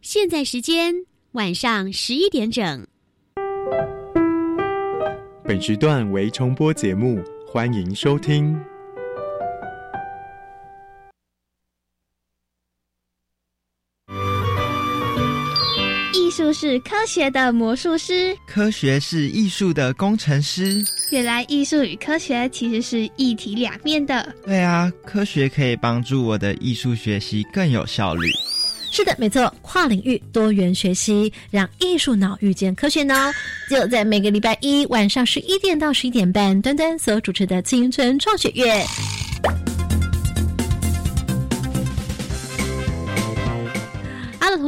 现在时间晚上十一点整。本时段为重播节目，欢迎收听。术是科学的魔术师，科学是艺术的工程师。原来艺术与科学其实是一体两面的。对啊，科学可以帮助我的艺术学习更有效率。是的，没错，跨领域多元学习，让艺术脑遇见科学脑，就在每个礼拜一晚上十一点到十一点半，端端所主持的青春创学院。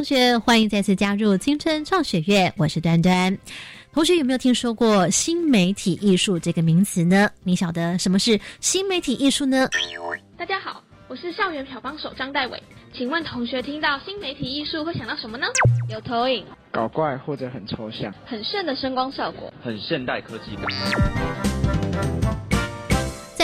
学，欢迎再次加入青春创学院，我是端端。同学有没有听说过新媒体艺术这个名词呢？你晓得什么是新媒体艺术呢？大家好，我是校园漂帮手张代伟。请问同学听到新媒体艺术会想到什么呢？有投影、搞怪或者很抽象、很炫的声光效果、很现代科技感。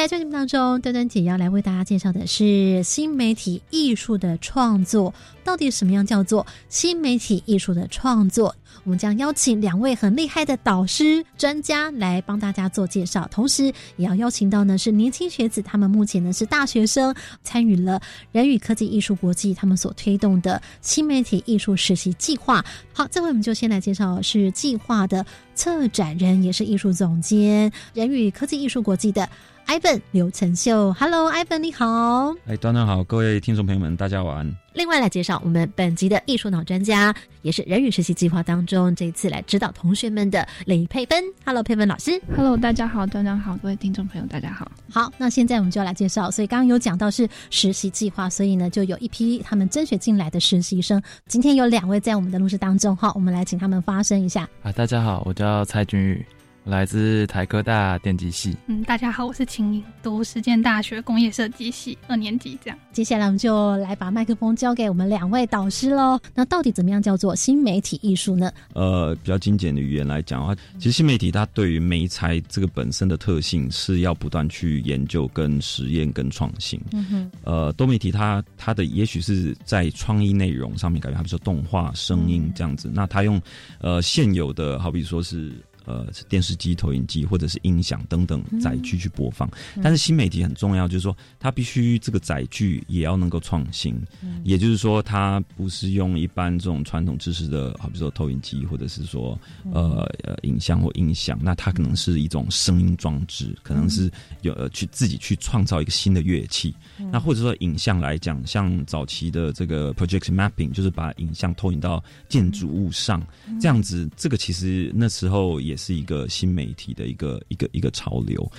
在这节目当中，端端姐要来为大家介绍的是新媒体艺术的创作。到底什么样叫做新媒体艺术的创作？我们将邀请两位很厉害的导师、专家来帮大家做介绍，同时也要邀请到呢是年轻学子，他们目前呢是大学生，参与了人与科技艺术国际他们所推动的新媒体艺术实习计划。好，这回我们就先来介绍是计划的策展人，也是艺术总监，人与科技艺术国际的。Ivan 刘成秀，Hello，Ivan 你好，哎，端端好，各位听众朋友们，大家晚安。另外来介绍我们本集的艺术脑专家，也是人与实习计划当中这一次来指导同学们的李佩芬，Hello，佩芬老师，Hello，大家好，端端好，各位听众朋友大家好。好，那现在我们就要来介绍，所以刚刚有讲到是实习计划，所以呢就有一批他们甄选进来的实习生，今天有两位在我们的录制当中，哈，我们来请他们发声一下。啊，大家好，我叫蔡君宇。我来自台科大电机系。嗯，大家好，我是秦颖，读实践大学工业设计系二年级。这样，接下来我们就来把麦克风交给我们两位导师喽。那到底怎么样叫做新媒体艺术呢？呃，比较精简的语言来讲的话，其实新媒体它对于媒材这个本身的特性是要不断去研究、跟实验、跟创新。嗯哼。呃，多媒体它它的也许是在创意内容上面改变，比如说动画、声音这样子。那它用呃现有的，好比说是。呃，电视机、投影机或者是音响等等载具去播放，但是新媒体很重要，就是说它必须这个载具也要能够创新，也就是说它不是用一般这种传统知识的，好比说投影机或者是说呃呃影像或音响，那它可能是一种声音装置，可能是有呃去自己去创造一个新的乐器，那或者说影像来讲，像早期的这个 projection mapping，就是把影像投影到建筑物上，这样子，这个其实那时候也。也是一个新媒体的一个一个一个潮流。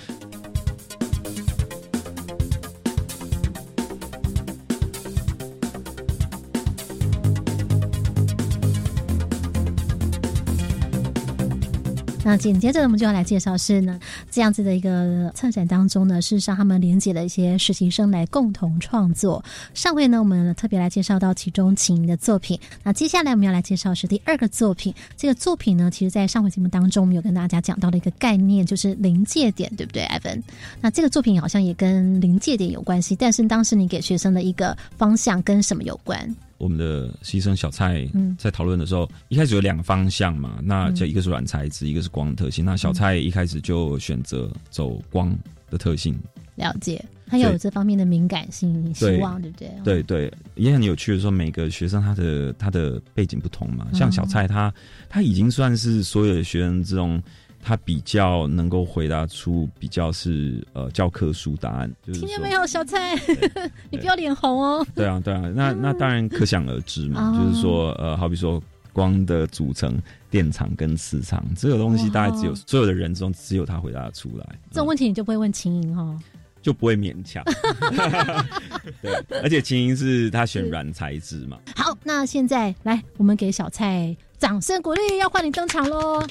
那紧接着我们就要来介绍是呢这样子的一个策展当中呢，事实上他们连接了一些实习生来共同创作。上回呢我们特别来介绍到其中秦的作品，那接下来我们要来介绍是第二个作品。这个作品呢，其实在上回节目当中，我们有跟大家讲到的一个概念，就是临界点，对不对，艾文？那这个作品好像也跟临界点有关系，但是当时你给学生的一个方向跟什么有关？我们的牺牲小蔡在讨论的时候，一开始有两个方向嘛，那就一个是软材质，一个是光特性。那小蔡一开始就选择走光的特性，了解。他有这方面的敏感性，希望对不对？对对，也很有趣的说，每个学生他的他的背景不同嘛，像小蔡他他已经算是所有的学生之中。他比较能够回答出比较是呃教科书答案，就是听见没有，小蔡，你不要脸红哦。对啊，对啊，那那当然可想而知嘛，就是说呃，好比说光的组成、电场跟磁场这个东西，大概只有所有的人中只有他回答得出来。这种问题你就不会问秦莹哈，就不会勉强。对，而且秦莹是他选软材质嘛。好，那现在来，我们给小蔡掌声鼓励，要换你登场喽。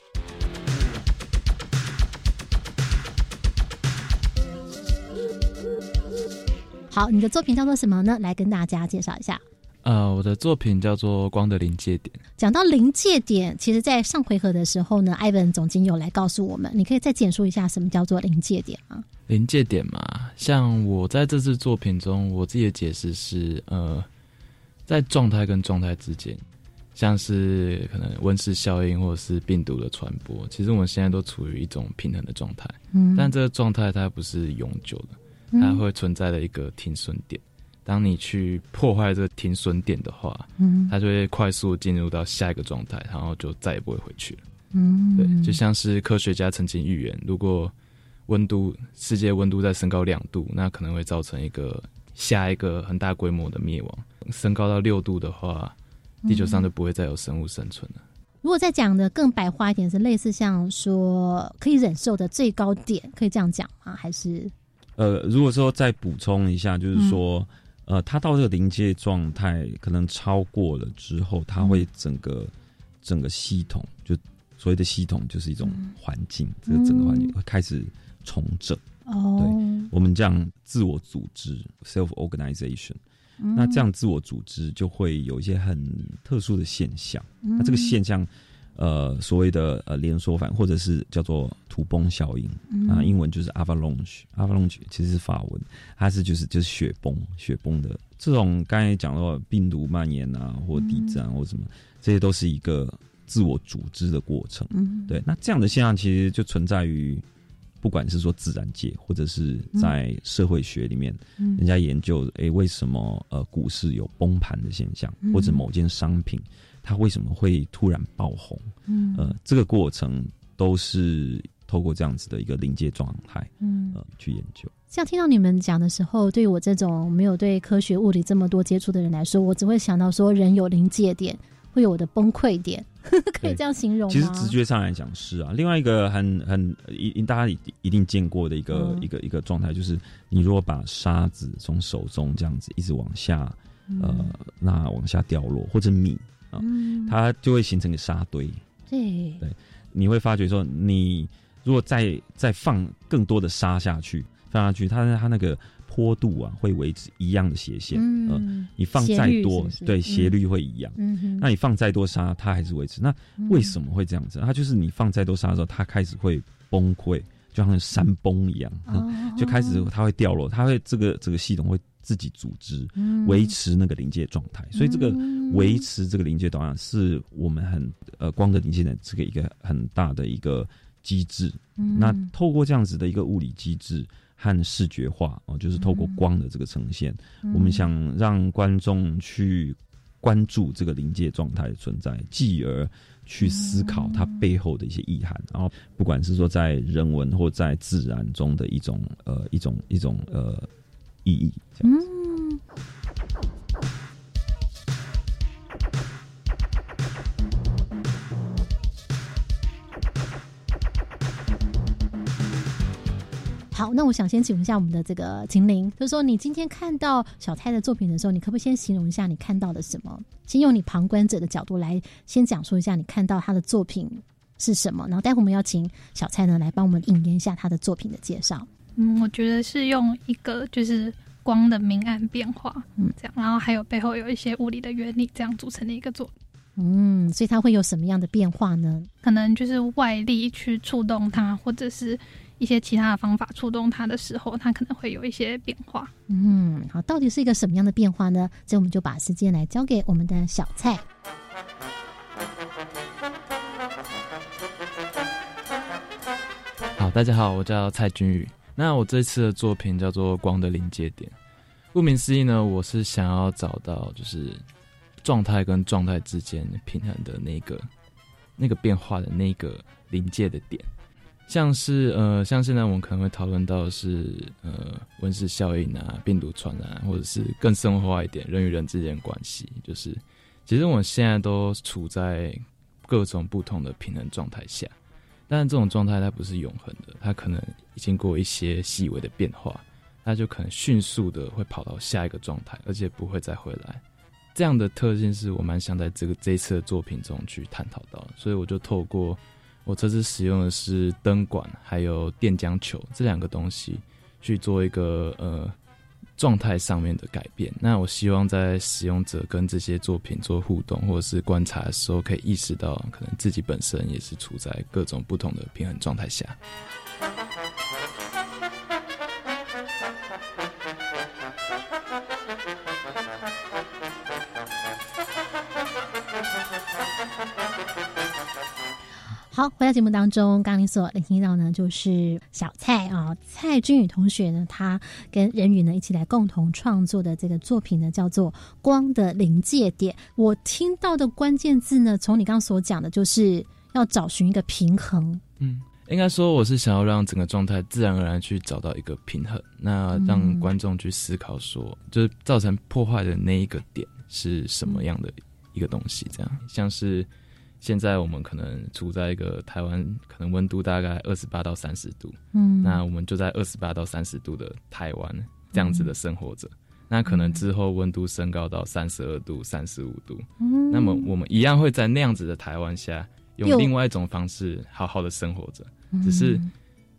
好，你的作品叫做什么呢？来跟大家介绍一下。呃，我的作品叫做《光的临界点》。讲到临界点，其实，在上回合的时候呢，艾文总经有来告诉我们，你可以再简述一下什么叫做临界点吗？临界点嘛，像我在这次作品中，我自己的解释是，呃，在状态跟状态之间，像是可能温室效应或者是病毒的传播，其实我们现在都处于一种平衡的状态。嗯，但这个状态它不是永久的，它会存在的一个停损点。当你去破坏这个停损点的话，嗯，它就会快速进入到下一个状态，然后就再也不会回去了。嗯，对，就像是科学家曾经预言，如果温度世界温度再升高两度，那可能会造成一个下一个很大规模的灭亡。升高到六度的话，地球上就不会再有生物生存了。如果再讲的更白话一点，是类似像说可以忍受的最高点，可以这样讲吗？还是？呃，如果说再补充一下，就是说，呃，它到这个临界状态，可能超过了之后，它会整个整个系统，就所谓的系统，就是一种环境，这个整个环境会开始。重整。哦，对，我们这样自我组织 （self organization），那这样自我组织就会有一些很特殊的现象。那这个现象，呃，所谓的呃连锁反，或者是叫做土崩效应啊，英文就是 avalanche。avalanche 其实是法文，它是就是就是雪崩，雪崩的这种。刚才讲到病毒蔓延啊，或地震啊或什么，这些都是一个自我组织的过程。嗯，对。那这样的现象其实就存在于。不管是说自然界，或者是在社会学里面，人家研究，哎，为什么呃股市有崩盘的现象，或者某件商品它为什么会突然爆红？嗯，呃，这个过程都是透过这样子的一个临界状态，嗯，呃，去研究。像听到你们讲的时候，对于我这种没有对科学物理这么多接触的人来说，我只会想到说，人有临界点，会有我的崩溃点。可以这样形容吗？其实直觉上来讲是啊。另外一个很很一大家一一定见过的一个一个一个状态，就是你如果把沙子从手中这样子一直往下，呃，那往下掉落，或者米啊，它就会形成个沙堆。对对，你会发觉说，你如果再再放更多的沙下去，放下去，它它那个。坡度啊，会维持一样的斜线。嗯，你放再多，对斜率会一样。嗯那你放再多沙，它还是维持。那为什么会这样子？它就是你放再多沙的时候，它开始会崩溃，就像山崩一样，就开始它会掉落，它会这个这个系统会自己组织维持那个临界状态。所以这个维持这个临界状态，是我们很呃光的临界的这个一个很大的一个机制。那透过这样子的一个物理机制。和视觉化哦，就是透过光的这个呈现，我们想让观众去关注这个临界状态的存在，继而去思考它背后的一些意涵。然后，不管是说在人文或在自然中的一种呃一种一种呃意义，这样子。好，那我想先请问一下我们的这个秦玲，就是说你今天看到小蔡的作品的时候，你可不可以先形容一下你看到的什么？先用你旁观者的角度来先讲述一下你看到他的作品是什么，然后待会我们要请小蔡呢来帮我们引言一下他的作品的介绍。嗯，我觉得是用一个就是光的明暗变化，嗯，这样，然后还有背后有一些物理的原理，这样组成的一个作品。嗯，所以它会有什么样的变化呢？可能就是外力去触动它，或者是。一些其他的方法触动它的时候，它可能会有一些变化。嗯，好，到底是一个什么样的变化呢？所以我们就把时间来交给我们的小蔡。好，大家好，我叫蔡君宇。那我这次的作品叫做《光的临界点》。顾名思义呢，我是想要找到就是状态跟状态之间平衡的那个那个变化的那个临界的点。像是呃，像现在我们可能会讨论到是呃温室效应啊、病毒传染，或者是更生活化一点人与人之间关系。就是其实我们现在都处在各种不同的平衡状态下，但这种状态它不是永恒的，它可能经过一些细微的变化，它就可能迅速的会跑到下一个状态，而且不会再回来。这样的特性是我蛮想在这个这一次的作品中去探讨到，所以我就透过。我这次使用的是灯管，还有电浆球这两个东西去做一个呃状态上面的改变。那我希望在使用者跟这些作品做互动或者是观察的时候，可以意识到可能自己本身也是处在各种不同的平衡状态下。好，回到节目当中，刚刚你所聆听到呢，就是小蔡啊，蔡君宇同学呢，他跟任宇呢一起来共同创作的这个作品呢，叫做《光的临界点》。我听到的关键字呢，从你刚刚所讲的，就是要找寻一个平衡。嗯，应该说我是想要让整个状态自然而然去找到一个平衡，那让观众去思考说，就是造成破坏的那一个点是什么样的一个东西，这样像是。现在我们可能处在一个台湾，可能温度大概二十八到三十度，嗯，那我们就在二十八到三十度的台湾这样子的生活着。那可能之后温度升高到三十二度、三十五度，嗯，那么我们一样会在那样子的台湾下，用另外一种方式好好的生活着，只是。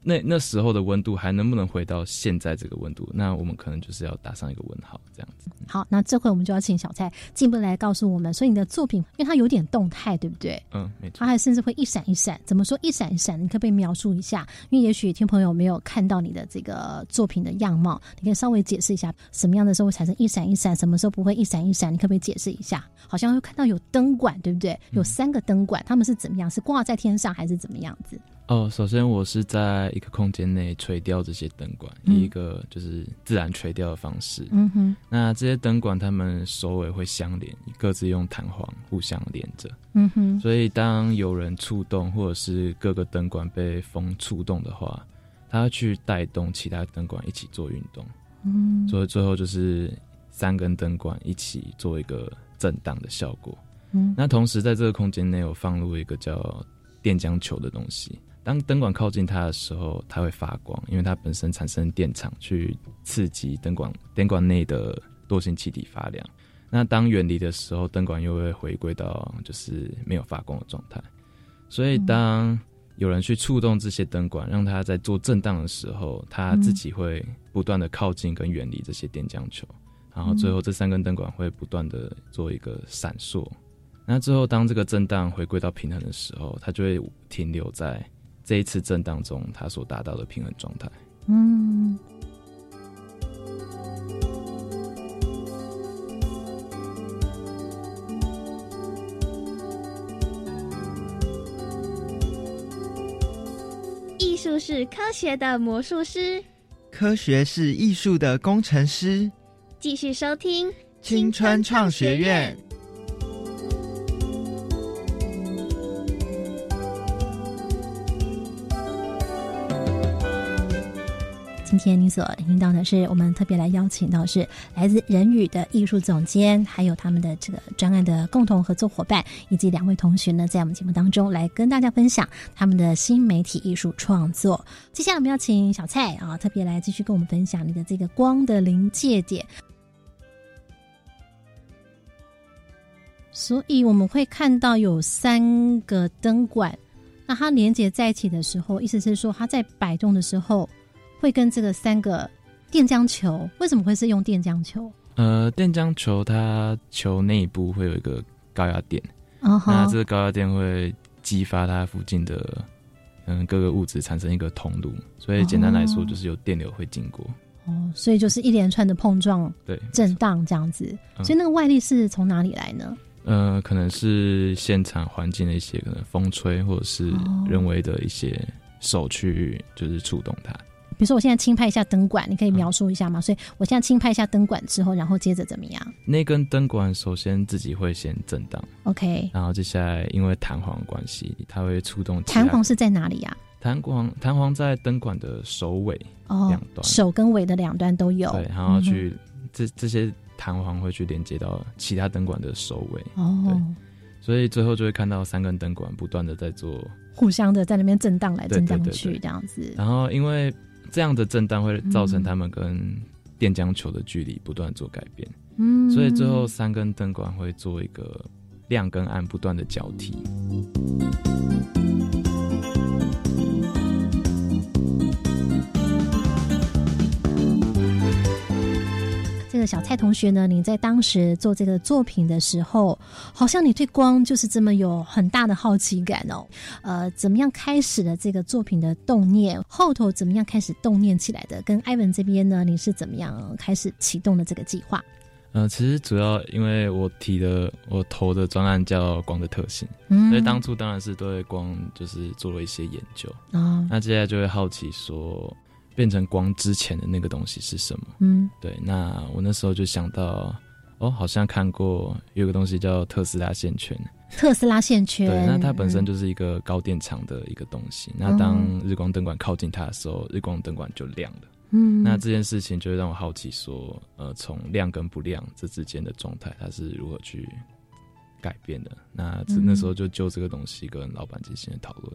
那那时候的温度还能不能回到现在这个温度？那我们可能就是要打上一个问号，这样子。好，那这回我们就要请小蔡进一步来告诉我们，所以你的作品，因为它有点动态，对不对？嗯，没错。它还甚至会一闪一闪，怎么说一闪一闪？你可不可以描述一下？因为也许听朋友没有看到你的这个作品的样貌，你可以稍微解释一下，什么样的时候会产生一闪一闪，什么时候不会一闪一闪？你可不可以解释一下？好像会看到有灯管，对不对？有三个灯管，他们是怎么样？是挂在天上还是怎么样子？哦，首先我是在一个空间内垂钓这些灯管，以一个就是自然垂钓的方式。嗯哼，那这些灯管它们首尾会相连，各自用弹簧互相连着。嗯哼，所以当有人触动，或者是各个灯管被风触动的话，它去带动其他灯管一起做运动。嗯，所以最后就是三根灯管一起做一个震荡的效果。嗯，那同时在这个空间内，我放入一个叫电浆球的东西。当灯管靠近它的时候，它会发光，因为它本身产生电场去刺激灯管灯管内的惰性气体发亮。那当远离的时候，灯管又会回归到就是没有发光的状态。所以当有人去触动这些灯管，让它在做震荡的时候，它自己会不断的靠近跟远离这些电浆球，然后最后这三根灯管会不断的做一个闪烁。那之后当这个震荡回归到平衡的时候，它就会停留在。这一次震荡中，它所达到的平衡状态。嗯。艺术是科学的魔术师，科学是艺术的工程师。继续收听青春创学院。今天你所听到的是我们特别来邀请到是来自人语的艺术总监，还有他们的这个专案的共同合作伙伴，以及两位同学呢，在我们节目当中来跟大家分享他们的新媒体艺术创作。接下来我们要请小蔡啊，特别来继续跟我们分享你的这个光的临界点。所以我们会看到有三个灯管，那它连接在一起的时候，意思是说它在摆动的时候。会跟这个三个电浆球，为什么会是用电浆球？呃，电浆球它球内部会有一个高压电，那这个高压电会激发它附近的嗯各个物质产生一个通路，所以简单来说就是有电流会经过。哦，所以就是一连串的碰撞、对震荡这样子。所以那个外力是从哪里来呢？呃，可能是现场环境的一些可能风吹，或者是人为的一些手去就是触动它。比如说，我现在轻拍一下灯管，你可以描述一下吗？所以我现在轻拍一下灯管之后，然后接着怎么样？那根灯管首先自己会先震荡，OK。然后接下来因为弹簧关系，它会触动。弹簧是在哪里呀？弹簧弹簧在灯管的首尾两端，首跟尾的两端都有。对，然后去这这些弹簧会去连接到其他灯管的首尾。哦，对。所以最后就会看到三根灯管不断的在做互相的在那边震荡来震荡去这样子。然后因为这样的震荡会造成他们跟电浆球的距离不断做改变，嗯，所以最后三根灯管会做一个亮跟暗不断的交替。个小蔡同学呢，你在当时做这个作品的时候，好像你对光就是这么有很大的好奇感哦。呃，怎么样开始了这个作品的动念？后头怎么样开始动念起来的？跟艾文这边呢，你是怎么样开始启动的这个计划？呃，其实主要因为我提的我投的专案叫光的特性，嗯所以当初当然是对光就是做了一些研究。哦那接下来就会好奇说，变成光之前的那个东西是什么？嗯对，那我那时候就想到，哦，好像看过有个东西叫特斯拉线圈。特斯拉线圈，对，那它本身就是一个高电场的一个东西。那当日光灯管靠近它的时候，日光灯管就亮了。嗯那这件事情就会让我好奇说，呃，从亮跟不亮这之间的状态，它是如何去改变的？那嗯那时候就就这个东西跟老板进行了讨论。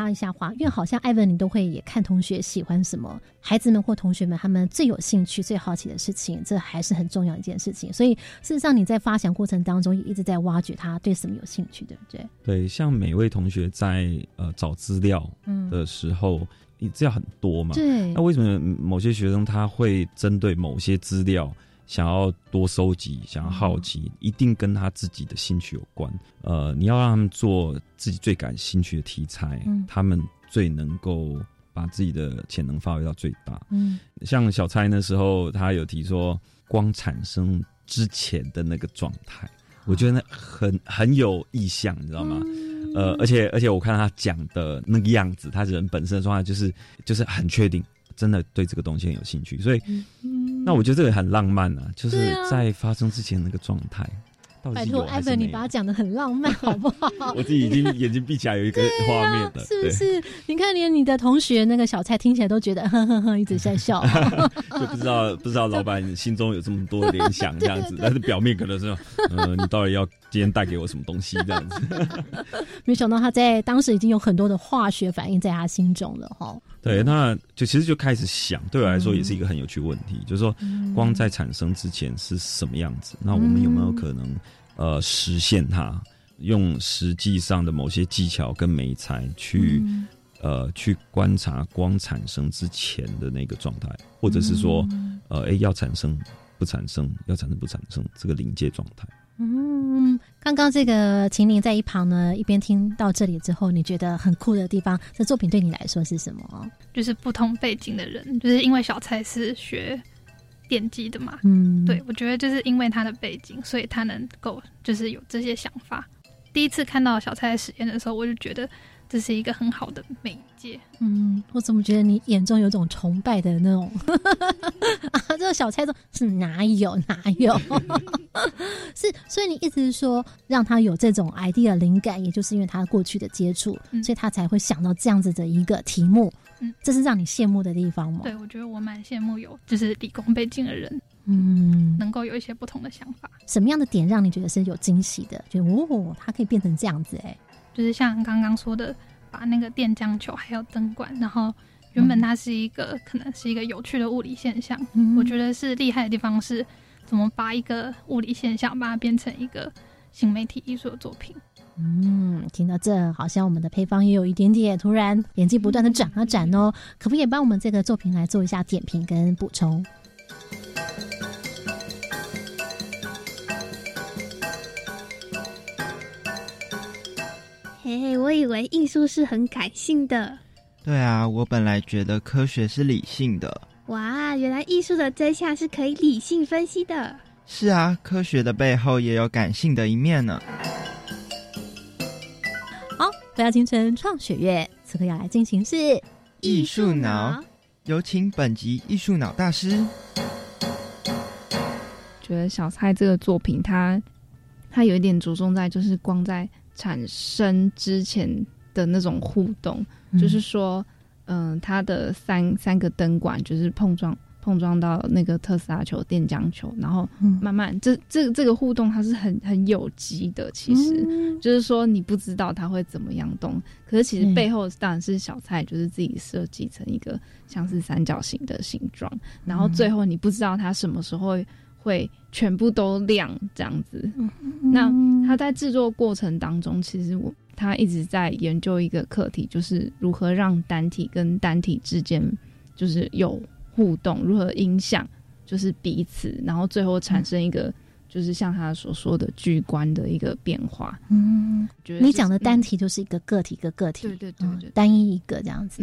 插一下话，因为好像艾文你都会也看同学喜欢什么，孩子们或同学们他们最有兴趣、最好奇的事情，这还是很重要一件事情。所以事实上你在发想过程当中也一直在挖掘他对什么有兴趣，对不对？对，像每位同学在呃找资料嗯的时候，你资料很多嘛？对那为什么某些学生他会针对某些资料想要多收集，想要好奇，一定跟他自己的兴趣有关。呃，你要让他们做自己最感兴趣的题材，嗯他们最能够把自己的潜能发挥到最大。嗯像小蔡那时候，他有提说光产生之前的那个状态，我觉得那很很有意向，你知道吗？呃，而且而且我看他讲的那个样子，他人本身的状态就是就是很确定，真的对这个东西很有兴趣，所以、那我觉得这个很浪漫啊，就是在发生之前那个状态，到底拜托，艾文，你把它讲的很浪漫，好不好？我自己已经眼睛闭起来有一个画面了，是不是？你看，连你的同学那个小蔡听起来都觉得呵呵呵，一直在笑。就不知道不知道老板心中有这么多的联想 这样子，但是表面可能是，呃，你到底要今天带给我什么东西这样子？没想到他在当时已经有很多的化学反应在他心中了哈。对，那就其实就开始想，对我来说也是一个很有趣的问题，就是说光在产生之前是什么样子？那我们有没有可能呃实现它？用实际上的某些技巧跟美材去、呃去观察光产生之前的那个状态，或者是说呃诶要产生不产生，要产生不产生这个临界状态。嗯，刚刚这个秦岭在一旁呢，一边听到这里之后，你觉得很酷的地方，这作品对你来说是什么？就是不同背景的人，就是因为小蔡是学电机的嘛，嗯，对，我觉得就是因为他的背景，所以他能够就是有这些想法。第一次看到小蔡实验的时候，我就觉得这是一个很好的媒介。嗯，我怎么觉得你眼中有种崇拜的那种 啊？这个小蔡说是哪有哪有？是，所以你意思是说，让他有这种 idea 灵感，也就是因为他过去的接触，所以他才会想到这样子的一个题目。嗯，这是让你羡慕的地方吗？对，我觉得我蛮羡慕有就是理工背景的人，嗯，能够有一些不同的想法。什么样的点让你觉得是有惊喜的？觉得哦，它可以变成这样子哎、就是像刚刚说的，把那个电浆球还有灯管，然后原本它是一个、可能是一个有趣的物理现象，嗯我觉得是厉害的地方是怎么把一个物理现象把它变成一个新媒体艺术的作品。嗯，听到这，好像我们的配方也有一点点突然眼睛不断的转啊转哦，可不可以帮我们这个作品来做一下点评跟补充？嘿嘿，我以为艺术是很感性的，对啊，我本来觉得科学是理性的。哇，原来艺术的真相是可以理性分析的。是啊，科学的背后也有感性的一面呢。好，回到清晨创雪月，此刻要来进行是艺术脑，有请本集艺术脑大师。觉得小蔡这个作品它，它有一点着重在就是光在产生之前的那种互动，嗯。就是说，嗯、它的三三个灯管就是碰撞碰撞到那个特斯拉球电浆球，然后嗯。慢慢、这这这个互动它是很很有机的，其实、嗯。就是说你不知道它会怎么样动，可是其实背后当然是小蔡就是自己设计成一个像是三角形的形状，然后最后你不知道它什么时候会会全部都亮这样子。那他在制作过程当中，其实我他一直在研究一个课题，就是如何让单体跟单体之间就是有互动，如何影响，就是彼此，然后最后产生一个就是像他所说的巨观的一个变化。嗯，你讲的单体就是一个个体，一个个体，对对对对，单一一个这样子，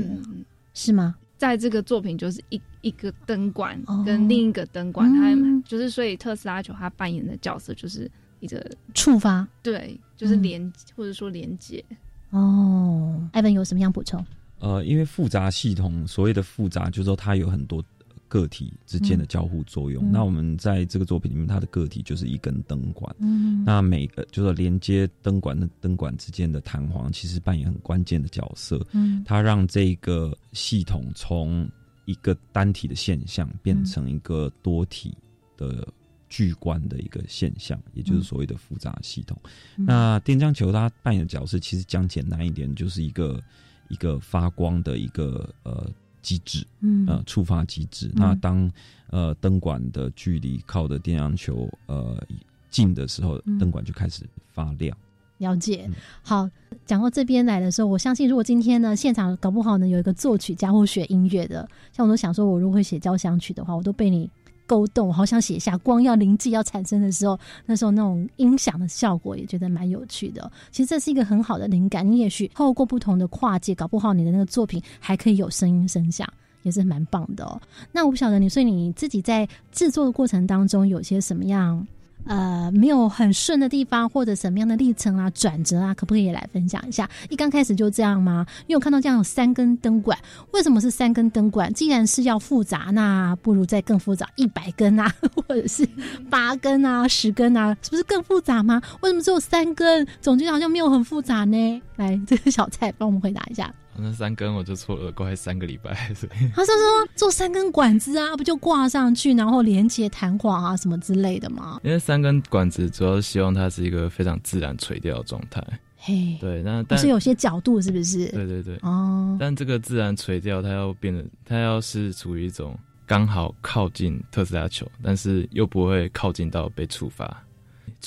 是吗？在这个作品就是一一个灯管哦。跟另一个灯管，它嗯。就是所以特斯拉球它扮演的角色就是一个触发，对，就是嗯。连或者说连接。哦，艾文有什么想补充？呃，因为复杂系统所谓的复杂，就是说它有很多个体之间的交互作用。嗯那我们在这个作品里面，它的个体就是一根灯管。嗯那每个就是连接灯管的灯管之间的弹簧，其实扮演很关键的角色。嗯它让这个系统从一个单体的现象变成一个多体的巨观的一个现象，也就是所谓的复杂系统。嗯那电浆球它扮演的角色，其实讲简单一点，就是一个一个发光的一个呃机制，嗯。呃触发机制。嗯。那当呃灯管的距离靠的电阳球呃近的时候嗯，灯管就开始发亮。了解，好，讲到这边来的时候，我相信如果今天呢现场搞不好呢有一个作曲家或学音乐的，像我都想说，我如果会写交响曲的话，我都被你勾动，好想写下光要灵气要产生的时候，那时候那种音响的效果也觉得蛮有趣的。其实这是一个很好的灵感，你也许透过不同的跨界，搞不好你的那个作品还可以有声音声响。也是蛮棒的。那我不晓得你，所以你自己在制作的过程当中有些什么样呃没有很顺的地方，或者什么样的历程啊、转折啊，可不可以来分享一下？一刚开始就这样吗？因为我看到这样有三根灯管，为什么是三根灯管？既然是要复杂，那不如再更复杂，一百根啊，或者是八根啊、十根啊，是不是更复杂吗？为什么只有三根？总觉得好像没有很复杂呢。来，这个小蔡帮我们回答一下。那三根我就错了快三个礼拜，所以他是说做三根管子啊，不就挂上去，然后连接弹簧啊什么之类的吗？因为三根管子主要是希望它是一个非常自然垂钓的状态。嘿，对，那但是有些角度是不是？对对对，哦，但这个自然垂钓，它要变得，它要是处于一种刚好靠近特斯拉球，但是又不会靠近到被触发。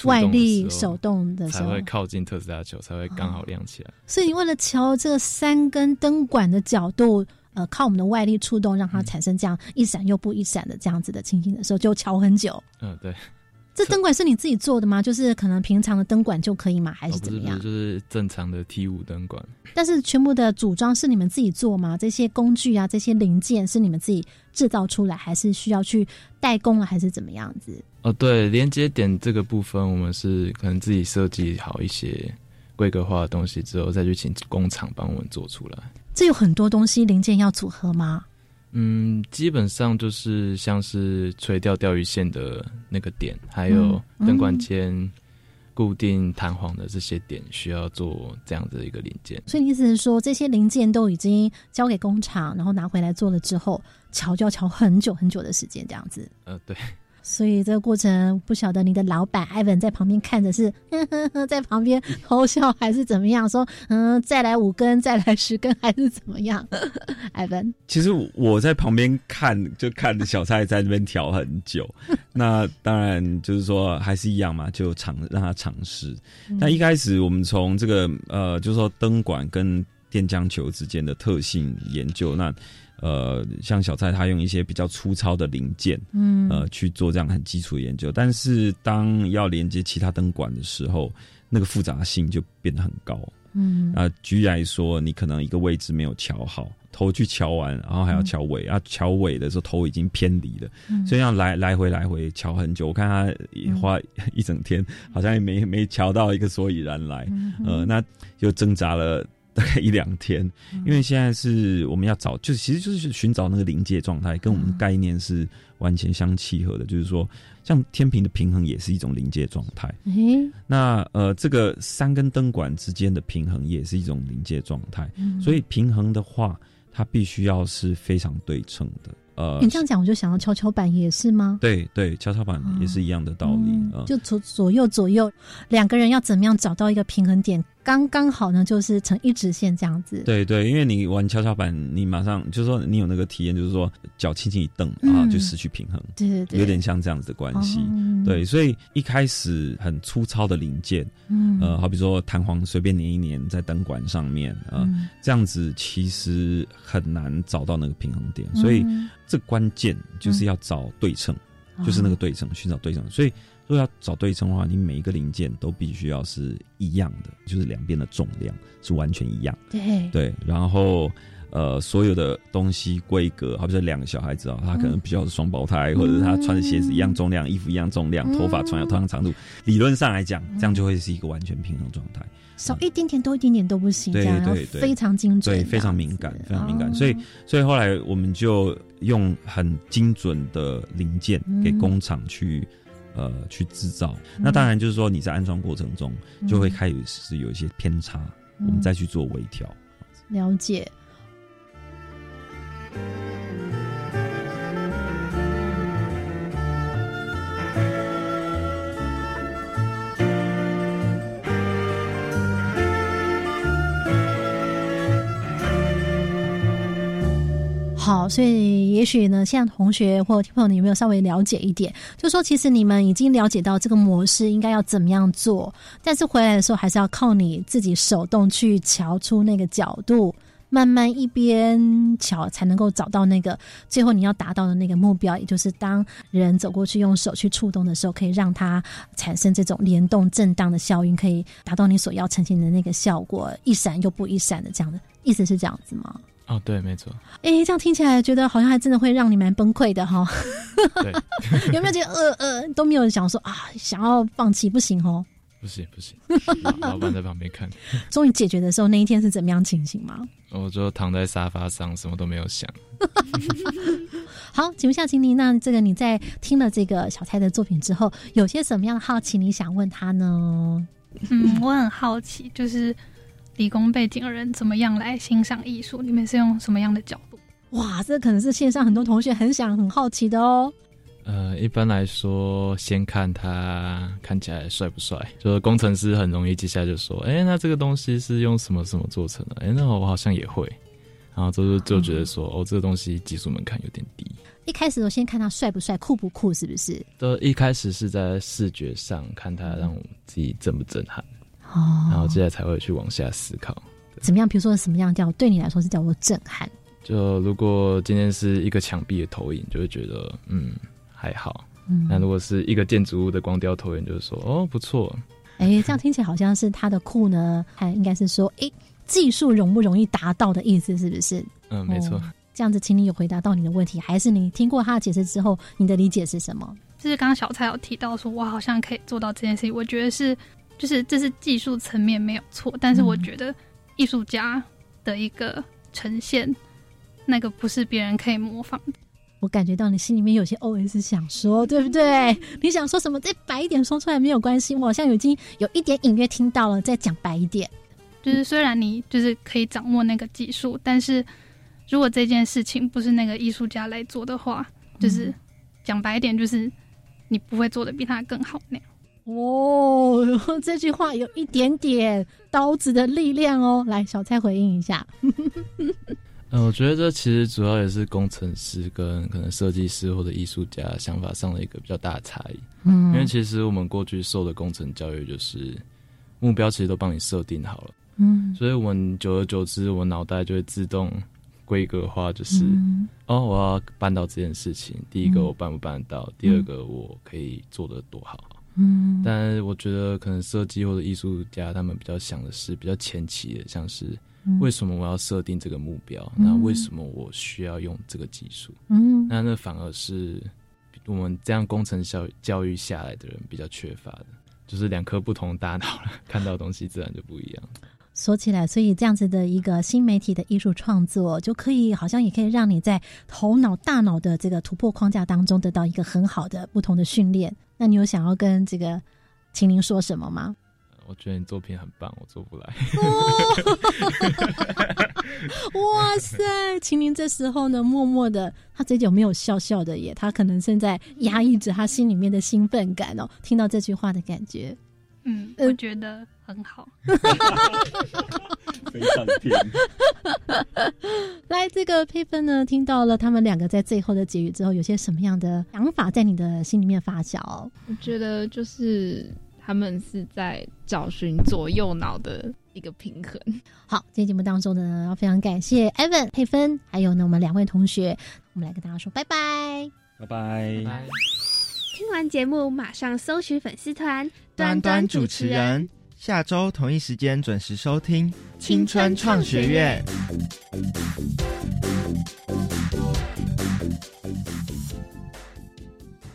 外力手动的时候才会靠近特斯拉球，才会刚好亮起来。所以你为了调这个三根灯管的角度，呃，靠我们的外力触动，让它产生这样一闪又不一闪的这样子的情形的时候，就瞧很久。嗯，对。这灯管是你自己做的吗？就是可能平常的灯管就可以吗？还哦，是怎么样？不是不是，就是正常的 T 五灯管。但是全部的组装是你们自己做吗？这些工具啊，这些零件是你们自己制造出来，还是需要去代工了，还是怎么样子？哦，对，连接点这个部分，我们是可能自己设计好一些规格化的东西之后，再去请工厂帮我们做出来。这有很多东西零件要组合吗？嗯，基本上就是像是垂钓钓鱼线的那个点，还有嗯灯管间固定弹簧的这些点，需要做这样的一个零件。所以你意思是说，这些零件都已经交给工厂，然后拿回来做了之后，调就要调很久很久的时间，这样子。呃，对。所以这个过程，不晓得你的老板艾文在旁边看着是呵呵呵在旁边偷笑还是怎么样？说嗯，再来五根，再来十根，还是怎么样？艾文，其实我在旁边看，就看着小蔡在那边调很久。那当然就是说还是一样嘛，就尝让他尝试。嗯那一开始我们从这个呃，就是说灯管跟电浆球之间的特性研究，那呃，像小蔡他用一些比较粗糙的零件，嗯呃，去做这样很基础的研究。但是当要连接其他灯管的时候，那个复杂性就变得很高。嗯啊，举例来说，你可能一个位置没有调好，头去瞧完，然后还要瞧尾，啊，瞧尾的时候头已经偏离了，嗯所以要来来回来回瞧很久。我看他也花 一整天，好像也没没瞧到一个所以然来，嗯呃，那就挣扎了。大概一两天，因为现在是我们要找，就是其实就是寻找那个临界状态，跟我们的概念是完全相契合的。就是说，像天平的平衡也是一种临界状态。诶，那呃，这个三根灯管之间的平衡也是一种临界状态。嗯所以平衡的话，它必须要是非常对称的。呃，你这样讲，我就想到跷跷板也是吗？对对，跷跷板也是一样的道理。嗯就左左右左右两个人要怎么样找到一个平衡点，刚刚好呢，就是成一直线这样子。对对，因为你玩跷跷板，你马上就是说你有那个体验，就是说脚轻轻一蹬嗯啊，就失去平衡。对对对有点像这样子的关系。哦对，所以一开始很粗糙的零件，嗯呃，好比说弹簧随便粘一粘在灯管上面啊、这样子其实很难找到那个平衡点。所以嗯这关键就是要找对称。就是那个对称，寻找对称。所以，如果要找对称的话，你每一个零件都必须要是一样的，就是两边的重量是完全一样。对对，然后呃，所有的东西规格，好比说两个小孩子啊，他可能比较是双胞胎，或者是他穿的鞋子一样重量，衣服一样重量，头发同样同样长度，理论上来讲，这样就会是一个完全平衡状态。少一点点多一点点都不行，对对对，非常精准，对，非常敏感，非常敏感。哦所以，所以后来我们就用很精准的零件给工厂去。呃，去制造，那当然就是说你在安装过程中就会开始是有一些偏差，嗯我们再去做微调。了解。好，所以也许呢，现在同学或听朋友，你有没有稍微了解一点？就说其实你们已经了解到这个模式应该要怎么样做，但是回来的时候还是要靠你自己手动去瞧出那个角度，慢慢一边瞧才能够找到那个最后你要达到的那个目标，也就是当人走过去用手去触动的时候，可以让它产生这种联动震荡的效应，可以达到你所要呈现的那个效果，一闪又不一闪的这样的意思是这样子吗？哦，对，没错。哎，这样听起来觉得好像还真的会让你蛮崩溃的哈。对，有没有觉得呃呃都没有想说啊，想要放弃不行哦？不行不行，老板在旁边看。终于解决的时候，那一天是怎么样情形吗？我就躺在沙发上，什么都没有想。好，请问一下秦妮，那这个你在听了这个小蔡的作品之后，有些什么样的好奇你想问他呢？嗯，我很好奇，就是理工背景的人怎么样来欣赏艺术？你们是用什么样的角度？哇，这可能是线上很多同学很想很好奇的哦。呃，一般来说，先看他看起来帅不帅。就是工程师很容易接下来就说：“哎、那这个东西是用什么什么做成的？”哎、那我好像也会。然后就就觉得说：“哦，这个东西技术门槛有点低。一开始我先看他帅不帅、酷不酷，是不是？”都一开始是在视觉上看他，让我自己震不震撼，哦，然后接下来才会去往下思考。怎么样？比如说什么样叫对你来说是叫做震撼？就如果今天是一个墙壁的投影，就会觉得嗯还好。嗯那如果是一个建筑物的光雕投影，就是说哦不错。哎，这样听起来好像是他的酷呢，还应该是说，哎，技术容不容易达到的意思，是不是？嗯，没错。哦这样子，请你有回答到你的问题，还是你听过他的解释之后，你的理解是什么？就是刚刚小蔡有提到说，我好像可以做到这件事情，我觉得是，就是这是技术层面没有错，但是我觉得艺术家的一个呈现，那个不是别人可以模仿的。我感觉到你心里面有些 OS 想说，对不对？你想说什么？再白一点说出来没有关系。我好像已经有一点隐约听到了，再讲白一点。就是虽然你就是可以掌握那个技术，但是如果这件事情不是那个艺术家来做的话，就是讲白一点，就是你不会做的比他更好那样。哦，这句话有一点点刀子的力量哦。来，小蔡回应一下。嗯，我觉得这其实主要也是工程师跟可能设计师或者艺术家想法上的一个比较大的差异。嗯因为其实我们过去受的工程教育就是目标其实都帮你设定好了，嗯所以我们久而久之，我脑袋就会自动规格化，就是、嗯哦，我要办到这件事情，第一个嗯我办不办得到，第二个我可以做的多好。嗯但我觉得可能设计或者艺术家他们比较想的是比较前期的，像是嗯为什么我要设定这个目标？嗯那为什么我需要用这个技术？嗯那那反而是我们这样工程教教育下来的人比较缺乏的，就是两颗不同大脑了，看到的东西自然就不一样。说起来，所以这样子的一个新媒体的艺术创作，就可以好像也可以让你在头脑、大脑的这个突破框架当中得到一个很好的不同的训练。那你有想要跟这个秦林说什么吗？我觉得你作品很棒，我做不来。哇 塞！秦林这时候呢，默默的，他嘴角没有笑笑的耶，他可能正在压抑着他心里面的兴奋感哦，听到这句话的感觉。嗯，我觉得很好。非常甜。来，这个配分呢，听到了他们两个在最后的结语之后，有些什么样的想法在你的心里面发酵？我觉得就是他们是在找寻左右脑的一个平衡。好，今天节目当中呢，要非常感谢 Evan 佩芬，还有呢我们两位同学，我们来跟大家说拜拜。拜拜。拜。听完节目马上搜寻粉丝团端端主持人，下周同一时间准时收听青春创学院。